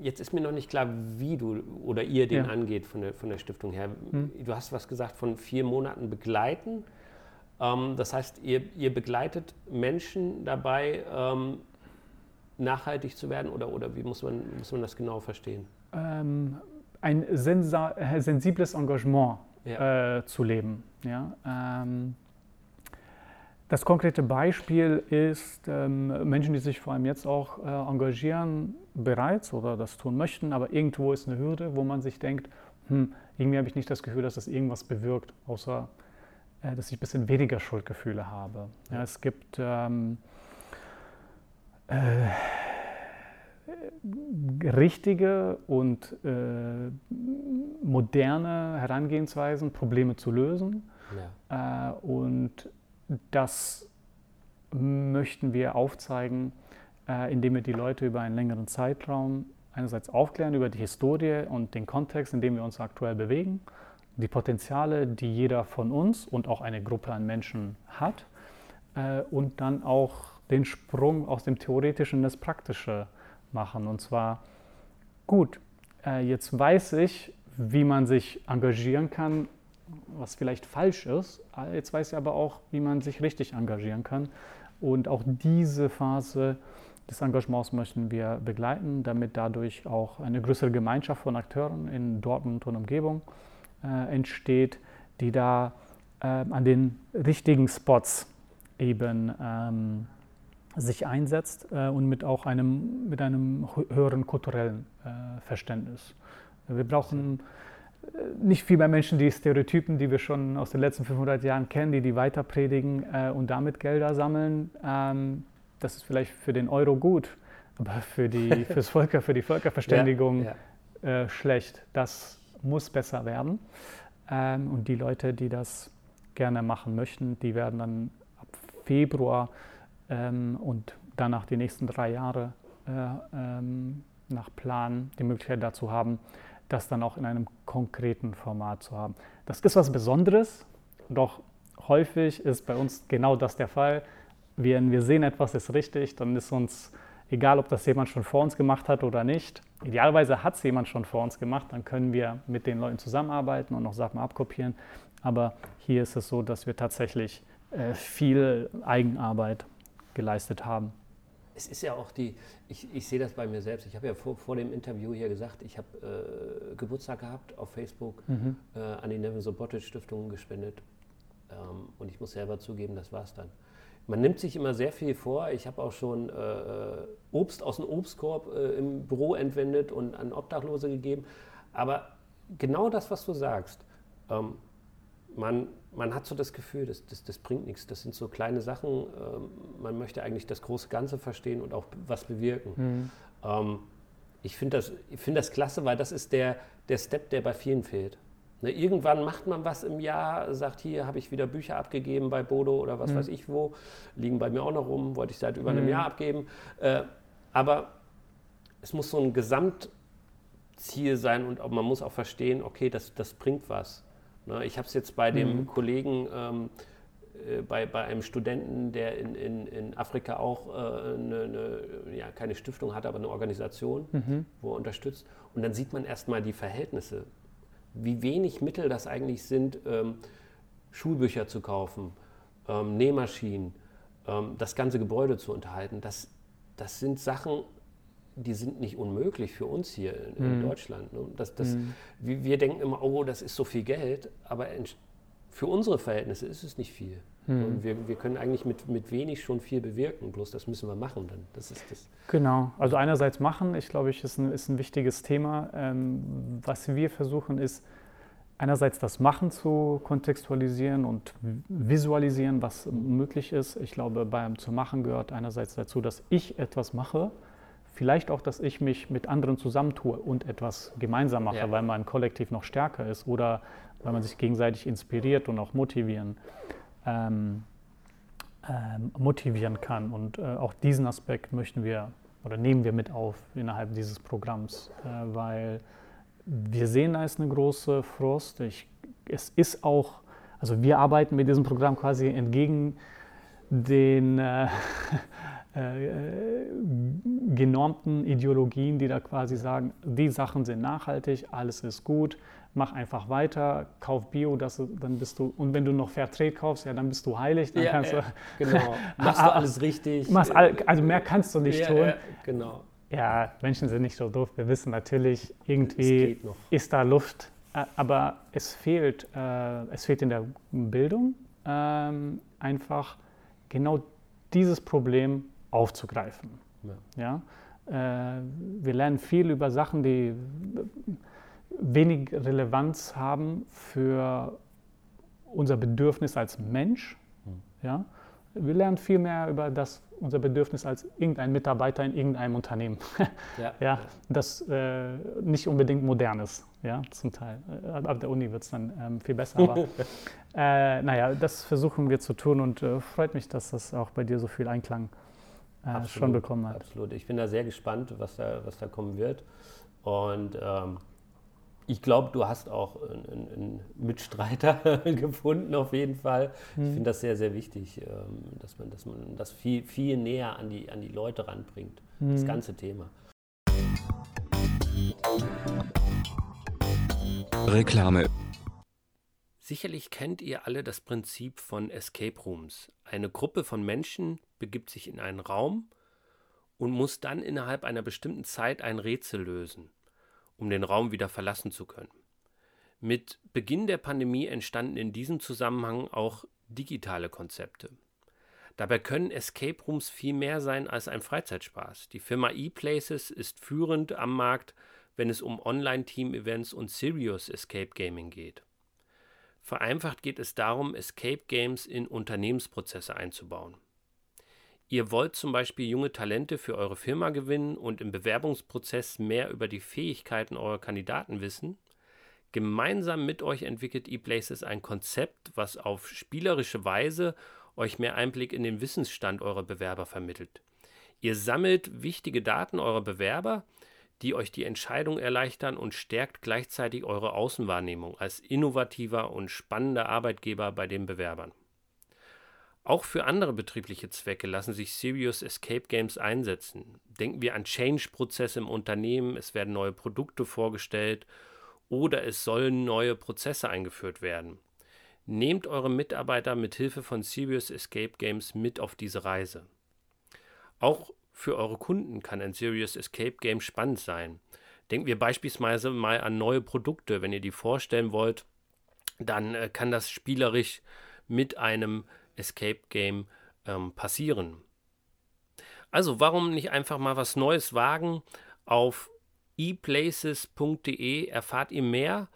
B: jetzt ist mir noch nicht klar, wie du oder ihr den
C: Ja.
B: angeht von der, von der Stiftung her.
C: Hm.
B: Du hast was gesagt von vier Monaten begleiten. Ähm, das heißt, ihr, ihr begleitet Menschen dabei, ähm, nachhaltig zu werden oder, oder wie muss man, muss man das genau verstehen?
C: ähm, ein sensibles Engagement
B: Ja.
C: äh, zu leben. Ja? Ähm, das konkrete Beispiel ist ähm, Menschen, die sich vor allem jetzt auch äh, engagieren, bereits oder das tun möchten, aber irgendwo ist eine Hürde, wo man sich denkt, hm, irgendwie habe ich nicht das Gefühl, dass das irgendwas bewirkt, außer äh, dass ich ein bisschen weniger Schuldgefühle habe. Ja, es gibt ähm, äh, richtige und äh, moderne Herangehensweisen, Probleme zu lösen.
B: Ja.
C: Äh, und das möchten wir aufzeigen, äh, indem wir die Leute über einen längeren Zeitraum einerseits aufklären über die Historie und den Kontext, in dem wir uns aktuell bewegen, die Potenziale, die jeder von uns und auch eine Gruppe an Menschen hat äh, und dann auch den Sprung aus dem Theoretischen in das Praktische machen. Und zwar, gut, äh, jetzt weiß ich, wie man sich engagieren kann, was vielleicht falsch ist. Äh, Jetzt weiß ich aber auch, wie man sich richtig engagieren kann. Und auch diese Phase des Engagements möchten wir begleiten, damit dadurch auch eine größere Gemeinschaft von Akteuren in Dortmund und Umgebung äh, entsteht, die da äh, an den richtigen Spots eben ähm, sich einsetzt äh, und mit auch einem, mit einem höheren kulturellen äh, Verständnis. Wir brauchen äh, nicht viel mehr Menschen, die Stereotypen, die wir schon aus den letzten 500 Jahren kennen, die die weiter predigen äh, und damit Gelder sammeln. Ähm, das ist vielleicht für den Euro gut, aber für die fürs Volker, für die Völkerverständigung ja, ja. Äh, schlecht. Das muss besser werden. Ähm, und die Leute, die das gerne machen möchten, die werden dann ab Februar ähm, und danach die nächsten drei Jahre äh, ähm, nach Plan die Möglichkeit dazu haben, das dann auch in einem konkreten Format zu haben. Das ist was Besonderes, doch häufig ist bei uns genau das der Fall. Wenn wir sehen, etwas ist richtig, dann ist uns egal, ob das jemand schon vor uns gemacht hat oder nicht. Idealerweise hat es jemand schon vor uns gemacht, dann können wir mit den Leuten zusammenarbeiten und noch Sachen abkopieren. Aber hier ist es so, dass wir tatsächlich äh, viel Eigenarbeit geleistet haben.
B: Es ist ja auch die, ich, ich sehe das bei mir selbst. Ich habe ja vor, vor dem Interview hier gesagt, ich habe äh, Geburtstag gehabt auf Facebook, mhm. äh, an die Nevin Sobotic Stiftung gespendet. Ähm, und ich muss selber zugeben, das war es dann. Man nimmt sich immer sehr viel vor. Ich habe auch schon äh, äh, Obst aus dem Obstkorb äh, im Büro entwendet und an Obdachlose gegeben. Aber genau das, was du sagst, ähm, man, man hat so das Gefühl, das, das, das bringt nichts. Das sind so kleine Sachen. Ähm, man möchte eigentlich das große Ganze verstehen und auch was bewirken. Mhm. Ähm, ich finde das, find das klasse, weil das ist der, der Step, der bei vielen fehlt. Ne, irgendwann macht man was im Jahr, sagt, hier habe ich wieder Bücher abgegeben bei Bodo oder was mhm. weiß ich wo, liegen bei mir auch noch rum, wollte ich seit über einem mhm. Jahr abgeben. Äh, aber es muss so ein Gesamtziel sein und man muss auch verstehen, okay, das, das bringt was. Ne, ich habe es jetzt bei dem mhm. Kollegen, ähm, äh, bei, bei einem Studenten, der in, in, in Afrika auch äh, eine, eine, ja, keine Stiftung hat, aber eine Organisation, mhm. wo er unterstützt. Und dann sieht man erstmal die Verhältnisse wie wenig Mittel das eigentlich sind, ähm, Schulbücher zu kaufen, ähm, Nähmaschinen, ähm, das ganze Gebäude zu unterhalten. Das, das sind Sachen, die sind nicht unmöglich für uns hier in, mhm. Deutschland. Ne? Das, das, mhm. wir, denken immer, oh, das ist so viel Geld, aber für unsere Verhältnisse ist es nicht viel. Mhm. Wir, wir, können eigentlich mit, mit wenig schon viel bewirken, bloß das müssen wir machen dann. Das ist das.
C: Genau, also einerseits machen, ich glaube, ich ist ein, ist ein wichtiges Thema. Ähm, was wir versuchen ist, einerseits das Machen zu kontextualisieren und visualisieren, was möglich ist. Ich glaube, beim zu machen gehört einerseits dazu, dass ich etwas mache, vielleicht auch, dass ich mich mit anderen zusammentue und etwas gemeinsam mache, ja. weil man kollektiv noch stärker ist oder weil man sich gegenseitig inspiriert und auch motivieren ähm, ähm, motivieren kann. Und äh, auch diesen Aspekt möchten wir oder nehmen wir mit auf innerhalb dieses Programms, äh, weil wir sehen, da ist eine große Frust. Ich, es ist auch, also wir arbeiten mit diesem Programm quasi entgegen den äh, äh, genormten Ideologien, die da quasi sagen, die Sachen sind nachhaltig, alles ist gut, mach einfach weiter, kauf Bio, das, dann bist du, und wenn du noch Fairtrade kaufst, ja, dann bist du heilig, dann
B: ja,
C: kannst
B: ja, du, genau, machst du alles richtig.
C: Machst all, also mehr kannst du nicht
B: ja,
C: tun.
B: Ja, genau.
C: Ja, Menschen sind nicht so doof, wir wissen natürlich, irgendwie ist da Luft, äh, aber es fehlt, äh, es fehlt in der Bildung ähm, einfach genau dieses Problem aufzugreifen. Ja. ja? Äh, wir lernen viel über Sachen, die wenig Relevanz haben für unser Bedürfnis als Mensch. Hm. Ja? Wir lernen viel mehr über das, unser Bedürfnis als irgendein Mitarbeiter in irgendeinem Unternehmen. Ja, ja, das äh, nicht unbedingt modern ist, ja, zum Teil. Äh, ab der Uni wird es dann ähm, viel besser. Aber äh, naja, das versuchen wir zu tun und äh, freut mich, dass das auch bei dir so viel Einklang absolut, schon bekommen hat.
B: Absolut. Ich bin da sehr gespannt, was da, was da kommen wird. Und ähm, ich glaube, du hast auch einen, einen Mitstreiter gefunden, auf jeden Fall. Mhm. Ich finde das sehr, sehr wichtig, ähm, dass man, dass man das viel, viel näher an die, an die Leute ranbringt, mhm. das ganze Thema.
E: Reklame.
B: Sicherlich kennt ihr alle das Prinzip von Escape Rooms. Eine Gruppe von Menschen begibt sich in einen Raum und muss dann innerhalb einer bestimmten Zeit ein Rätsel lösen, um den Raum wieder verlassen zu können. Mit Beginn der Pandemie entstanden in diesem Zusammenhang auch digitale Konzepte. Dabei können Escape Rooms viel mehr sein als ein Freizeitspaß. Die Firma ePlaces ist führend am Markt, wenn es um Online-Team-Events und Serious Escape Gaming geht. Vereinfacht geht es darum, Escape Games in Unternehmensprozesse einzubauen. Ihr wollt zum Beispiel junge Talente für eure Firma gewinnen und im Bewerbungsprozess mehr über die Fähigkeiten eurer Kandidaten wissen. Gemeinsam mit euch entwickelt ePlaces ein Konzept, was auf spielerische Weise euch mehr Einblick in den Wissensstand eurer Bewerber vermittelt. Ihr sammelt wichtige Daten eurer Bewerber, die euch die Entscheidung erleichtern und stärkt gleichzeitig eure Außenwahrnehmung als innovativer und spannender Arbeitgeber bei den Bewerbern. Auch für andere betriebliche Zwecke lassen sich Serious Escape Games einsetzen. Denken wir an Change-Prozesse im Unternehmen, es werden neue Produkte vorgestellt oder es sollen neue Prozesse eingeführt werden. Nehmt eure Mitarbeiter mit Hilfe von Serious Escape Games mit auf diese Reise. Auch für eure Kunden kann ein Serious Escape Game spannend sein. Denken wir beispielsweise mal an neue Produkte. Wenn ihr die vorstellen wollt, dann äh, kann das spielerisch mit einem Escape Game ähm, passieren. Also warum nicht einfach mal was Neues wagen? Auf eplaces.de erfahrt ihr mehr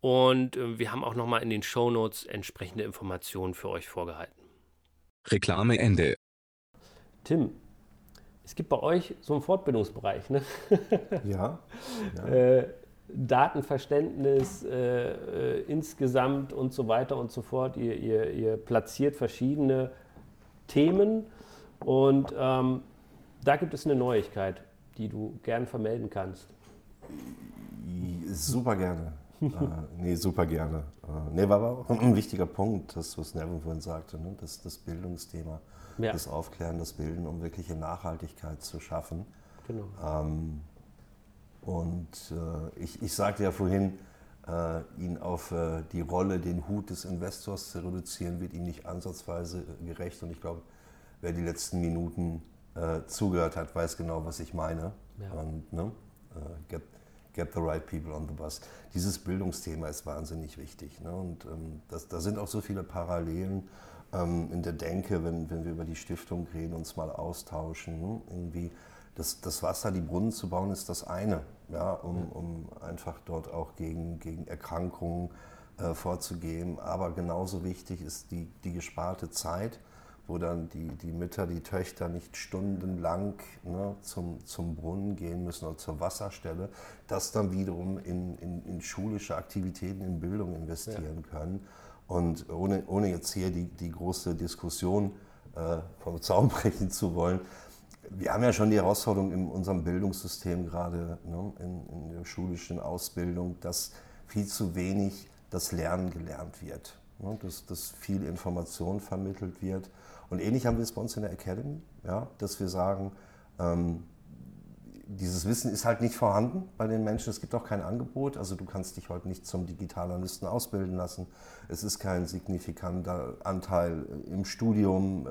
B: und äh, wir haben auch nochmal in den Show Notes entsprechende Informationen für euch vorgehalten.
E: Reklame Ende.
B: Tim, es gibt bei euch so einen Fortbildungsbereich, ne?
F: Ja. ja.
B: äh, Datenverständnis äh, äh, insgesamt und so weiter und so fort. Ihr, ihr, ihr platziert verschiedene Themen und ähm, da gibt es eine Neuigkeit, die du gern vermelden kannst.
F: Super gerne. äh, nee, super gerne. Äh, nee, war aber auch ein wichtiger Punkt, das, was Nevin vorhin sagte, ne? das, das Bildungsthema ja. das Aufklären, das Bilden, um wirkliche Nachhaltigkeit zu schaffen.
B: Genau.
F: Ähm, und äh, ich, ich sagte ja vorhin, äh, ihn auf äh, die Rolle, den Hut des Investors zu reduzieren, wird ihm nicht ansatzweise gerecht. Und ich glaube, wer die letzten Minuten äh, zugehört hat, weiß genau, was ich meine. Ja. Und, ne? Äh, get, get the right people on the bus. Dieses Bildungsthema ist wahnsinnig wichtig. Ne? Und ähm, das, da sind auch so viele Parallelen ähm, in der Denke, wenn, wenn wir über die Stiftung reden, uns mal austauschen. Ne? Irgendwie das, das Wasser, die Brunnen zu bauen, ist das eine, ja, um, um einfach dort auch gegen, gegen Erkrankungen äh, vorzugehen. Aber genauso wichtig ist die, die gesparte Zeit, wo dann die, die Mütter, die Töchter nicht stundenlang ne, zum, zum Brunnen gehen müssen oder zur Wasserstelle, das dann wiederum in, in, in schulische Aktivitäten, in Bildung investieren ja. können. Und ohne, ohne jetzt hier die, die große Diskussion äh, vom Zaun brechen zu wollen, wir haben ja schon die Herausforderung in unserem Bildungssystem gerade ne, in, in, der schulischen Ausbildung, dass viel zu wenig das Lernen gelernt wird, ne, dass, dass viel Information vermittelt wird. Und ähnlich haben wir es bei uns in der Academy, ja, dass wir sagen, ähm, dieses Wissen ist halt nicht vorhanden bei den Menschen. Es gibt auch kein Angebot. Also du kannst dich heute nicht zum Digitalanalysten ausbilden lassen. Es ist kein signifikanter Anteil im Studium. Äh,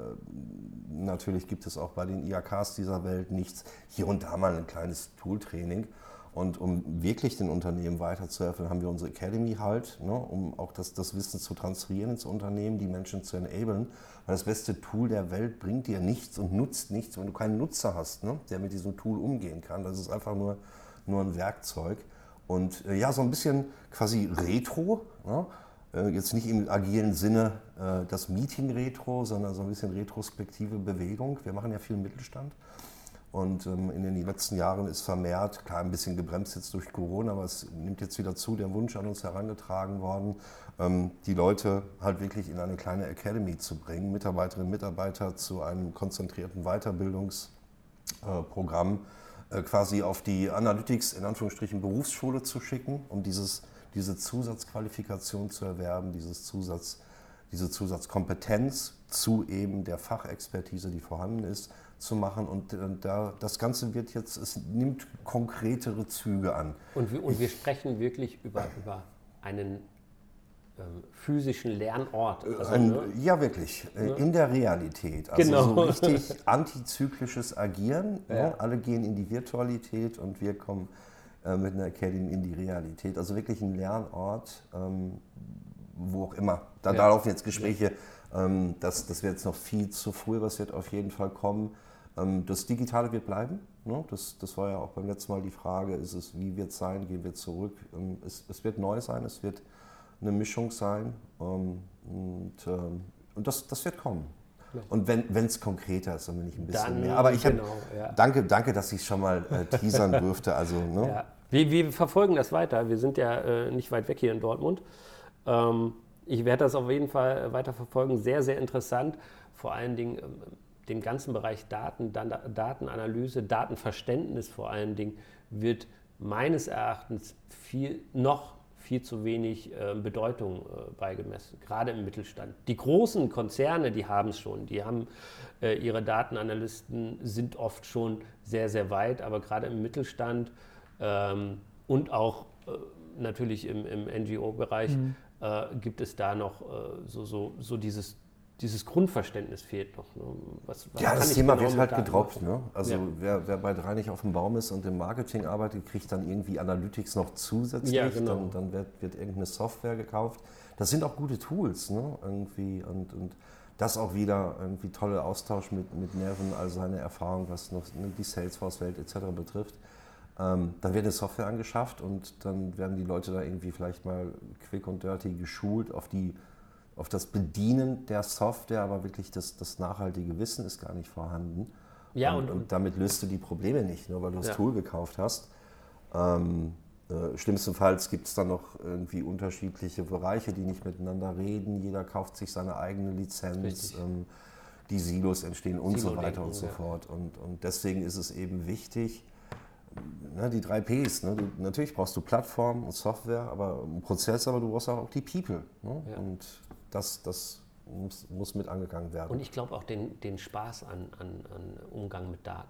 F: natürlich gibt es auch bei den IAKs dieser Welt nichts. Hier und da mal ein kleines Tooltraining. Und um wirklich den Unternehmen weiterzuhelfen, haben wir unsere Academy halt, ne, um auch das, das Wissen zu transferieren ins Unternehmen, die Menschen zu enablen. Weil das beste Tool der Welt bringt dir nichts und nutzt nichts, wenn du keinen Nutzer hast, ne, der mit diesem Tool umgehen kann. Das ist einfach nur, nur ein Werkzeug. Und äh, ja, so ein bisschen quasi Retro. Ne, äh, jetzt nicht im agilen Sinne äh, das Meeting-Retro, sondern so ein bisschen retrospektive Bewegung. Wir machen ja viel Mittelstand. Und ähm, in den letzten Jahren ist vermehrt, klar ein bisschen gebremst jetzt durch Corona, aber es nimmt jetzt wieder zu, der Wunsch an uns herangetragen worden, ähm, die Leute halt wirklich in eine kleine Academy zu bringen, Mitarbeiterinnen und Mitarbeiter zu einem konzentrierten Weiterbildungsprogramm äh, quasi auf die Analytics in Anführungsstrichen Berufsschule zu schicken, um dieses, diese Zusatzqualifikation zu erwerben, dieses Zusatz, diese Zusatzkompetenz zu eben der Fachexpertise, die vorhanden ist zu machen. Und, und da, das Ganze wird jetzt, es nimmt konkretere Züge an.
B: Und wir, und wir sprechen wirklich über, über einen ähm, physischen Lernort. Also,
F: Ein,
B: ne?
F: Ja, wirklich. äh, In der Realität. Also
B: Genau.
F: so richtig antizyklisches Agieren.
B: Ja.
F: Ne? Alle gehen in die Virtualität und wir kommen äh, mit einer Academy in die Realität. Also wirklich ein Lernort, ähm, wo auch immer. Da,
B: Ja.
F: laufen jetzt Gespräche. Ähm, das, das wird jetzt noch viel zu früh, es wird auf jeden Fall kommen. Ähm, das Digitale wird bleiben. Ne? Das, das war ja auch beim letzten Mal die Frage, ist es, wie wird es sein, gehen wir zurück? Ähm, es, es wird neu sein, es wird eine Mischung sein ähm, und, und das, das wird kommen. Und wenn es konkreter ist, dann bin ich ein bisschen
B: Dann,
F: mehr. Aber ich hab,
B: genau, ja.
F: danke, danke, dass ich schon mal äh, teasern durfte. Also, ne?
B: Ja. Wir, wir verfolgen das weiter. Wir sind ja äh, nicht weit weg hier in Dortmund. Ähm, ich werde das auf jeden Fall weiter verfolgen. Sehr, sehr interessant. Vor allen Dingen den ganzen Bereich Daten, Datenanalyse, Datenverständnis vor allen Dingen wird meines Erachtens viel, noch viel zu wenig äh, Bedeutung äh, beigemessen, gerade im Mittelstand. Die großen Konzerne, die haben es schon, die haben äh, ihre Datenanalysten, sind oft schon sehr, sehr weit, aber gerade im Mittelstand ähm, und auch äh, natürlich im, im NGO-Bereich äh, gibt es da noch äh, so, so, so dieses, dieses Grundverständnis fehlt noch. Ne? Was, was
F: Ja, das Thema
B: genau
F: wird halt gedroppt. Ne? Also
B: Ja.
F: wer, wer bei drei nicht auf dem Baum ist und im Marketing arbeitet, kriegt dann irgendwie Analytics noch zusätzlich.
B: Ja, genau.
F: Dann, dann wird, wird irgendeine Software gekauft. Das sind auch gute Tools ne? irgendwie und, und das auch wieder irgendwie tolle Austausch mit, mit Nerven, all seine Erfahrungen, was noch ne, die Salesforce-Welt etc. betrifft. Ähm, dann wird eine Software angeschafft und dann werden die Leute da irgendwie vielleicht mal quick und dirty geschult auf die auf das Bedienen der Software, aber wirklich das, das nachhaltige Wissen ist gar nicht vorhanden.
B: Ja,
F: und,
B: und-
F: und damit löst du die Probleme nicht, nur weil du das
B: Ja.
F: Tool gekauft hast. Ähm, äh, schlimmstenfalls gibt es dann noch irgendwie unterschiedliche Bereiche, die nicht miteinander reden. Jeder kauft sich seine eigene Lizenz. Ähm, die Silos entstehen und so
B: Silo-Denken,
F: weiter und so
B: ja.
F: fort. Und, und deswegen ist es eben wichtig, ne, die drei Ps. Ne? Du, natürlich brauchst du Plattform und Software, aber einen Prozess, aber du brauchst auch die People. Ne?
B: Ja.
F: Und das, das muss, muss mit angegangen werden.
B: Und ich glaube auch den, den Spaß an, an, an Umgang mit Daten.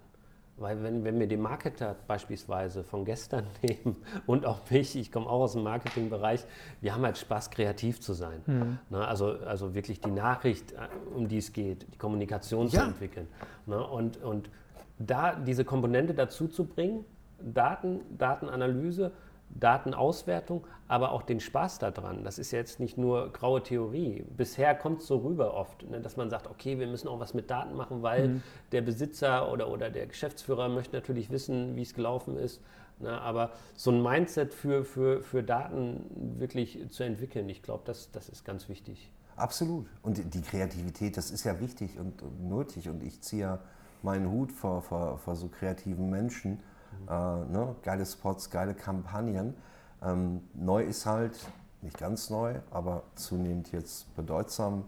B: Weil wenn, wenn wir den Marketer beispielsweise von gestern nehmen und auch mich, ich komme auch aus dem Marketingbereich, wir haben halt Spaß, kreativ zu sein. Ne, also, also wirklich die Nachricht, äh, um die es geht, die Kommunikation zu
F: Ja.
B: entwickeln. Ne, und, und da diese Komponente dazu zu bringen, Daten, Datenanalyse, Datenauswertung, aber auch den Spaß daran. Das ist jetzt nicht nur graue Theorie. Bisher kommt es so rüber oft, ne, dass man sagt, okay, wir müssen auch was mit Daten machen, weil der Besitzer oder, oder der Geschäftsführer möchte natürlich wissen, wie es gelaufen ist. Ne, aber so ein Mindset für, für, für Daten wirklich zu entwickeln, ich glaube, das, das ist ganz wichtig.
F: Absolut. Und die- Kreativität, das ist ja wichtig und, und nötig. Und ich ziehe ja meinen Hut vor, vor, vor so kreativen Menschen. Äh, ne? Geile Spots, geile Kampagnen. Ähm, neu ist halt, nicht ganz neu, aber zunehmend jetzt bedeutsam,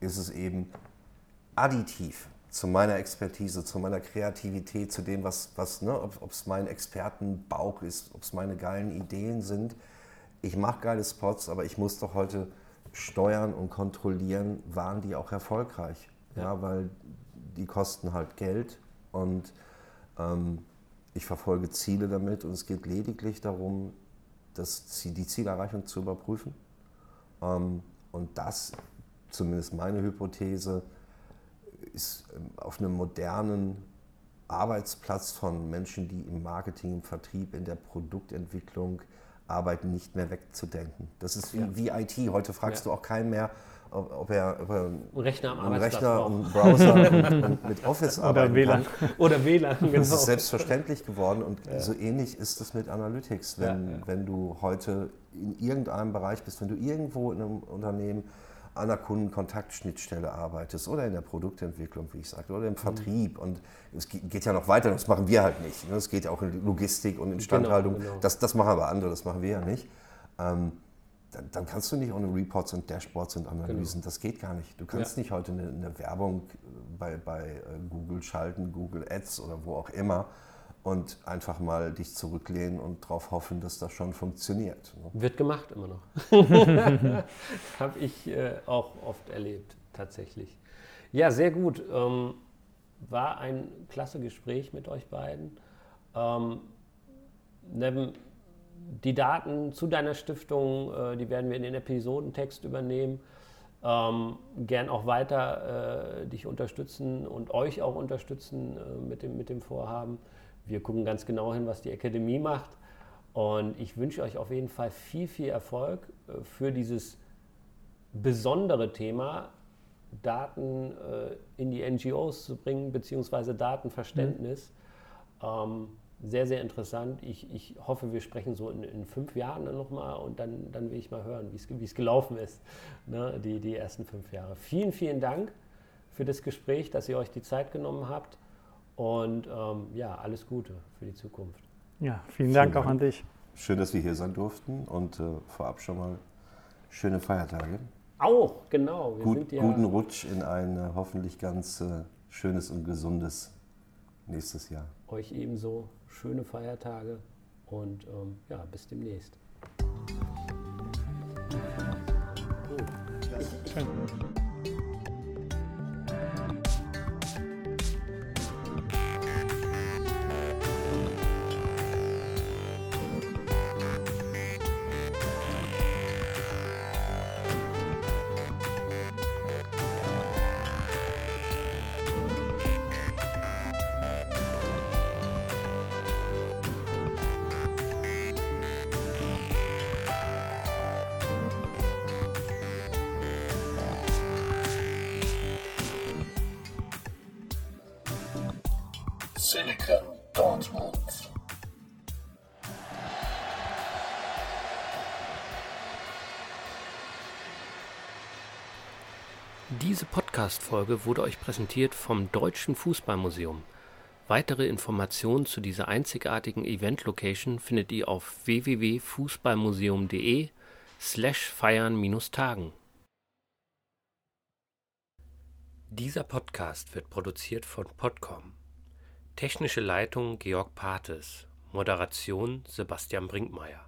F: ist es eben additiv zu meiner Expertise, zu meiner Kreativität, zu dem, was, was ne, ob es mein Expertenbauch ist, ob es meine geilen Ideen sind. Ich mache geile Spots, aber ich muss doch heute steuern und kontrollieren, waren die auch erfolgreich. Ja, weil die kosten halt Geld und ähm, ich verfolge Ziele damit und es geht lediglich darum, das, die Zielerreichung zu überprüfen. Ähm, und das, zumindest meine Hypothese, ist ähm, auf einem modernen Arbeitsplatz von Menschen, die im Marketing, im Vertrieb, in der Produktentwicklung arbeiten, nicht mehr wegzudenken. Das ist wie,
B: Ja.
F: wie IT. Heute fragst
B: Ja.
F: du auch keinen mehr, ob, ob er, ob er
B: Ein Rechner am
F: einen Rechner
B: braucht.
F: und einen Browser und, und mit Office
C: Oder
F: arbeiten
C: WLAN.
F: kann.
B: Oder WLAN, genau.
F: Das ist selbstverständlich geworden und so ähnlich ist es mit Analytics. Wenn,
B: Ja, ja.
F: wenn du heute in irgendeinem Bereich bist, wenn du irgendwo in einem Unternehmen an der Kundenkontaktschnittstelle arbeitest oder in der Produktentwicklung, wie ich sagte, oder im
B: Mhm.
F: Vertrieb und es ge- geht ja noch weiter, das machen wir halt nicht. ne? Es geht ja auch in Logistik und Instandhaltung,
B: genau.
F: Das, das machen aber andere, das machen wir ja nicht. Ähm, dann, dann kannst du nicht ohne Reports und Dashboards und Analysen, das geht gar nicht. Du kannst
B: Genau. Ja.
F: nicht heute eine, eine Werbung bei, bei äh, Google schalten, Google Ads oder wo auch immer und einfach mal dich zurücklehnen und darauf hoffen, dass das schon funktioniert. ne?
B: Wird gemacht immer noch. Habe ich äh, auch oft erlebt, tatsächlich. Ja, sehr gut. Ähm, war ein klasse Gespräch mit euch beiden. Ähm, Nevin, die Daten zu deiner Stiftung, äh, die werden wir in den Episodentext übernehmen. Ähm, gern auch weiter äh, dich unterstützen und euch auch unterstützen äh, mit, dem, mit dem Vorhaben. Wir gucken ganz genau hin, was die Akademie macht. Und ich wünsche euch auf jeden Fall viel, viel Erfolg äh, für dieses besondere Thema, Daten äh, in die NGOs zu bringen, beziehungsweise Datenverständnis. Mhm. Ähm, sehr, sehr interessant. Ich, ich hoffe, wir sprechen so in, in fünf Jahren dann nochmal und dann, dann will ich mal hören, wie es gelaufen ist, ne, die, die ersten fünf Jahre. Vielen, vielen Dank für das Gespräch, dass ihr euch die Zeit genommen habt und ähm, ja, alles Gute für die Zukunft.
C: Ja, vielen Dank, vielen Dank auch an dich.
F: Schön, dass wir hier sein durften und äh, vorab schon mal schöne Feiertage.
B: Auch, genau.
F: Gut, ja guten Rutsch in ein äh, hoffentlich ganz äh, schönes und gesundes nächstes Jahr.
B: Euch ebenso schöne Feiertage und ähm, ja, bis demnächst. Oh, Podcast-Folge wurde euch präsentiert vom Deutschen Fußballmuseum. Weitere Informationen zu dieser einzigartigen Event-Location findet ihr auf www.fußballmuseum.de slash feiern-tagen. Dieser Podcast wird produziert von Podcom. Technische Leitung Georg Pates. Moderation Sebastian Brinkmeier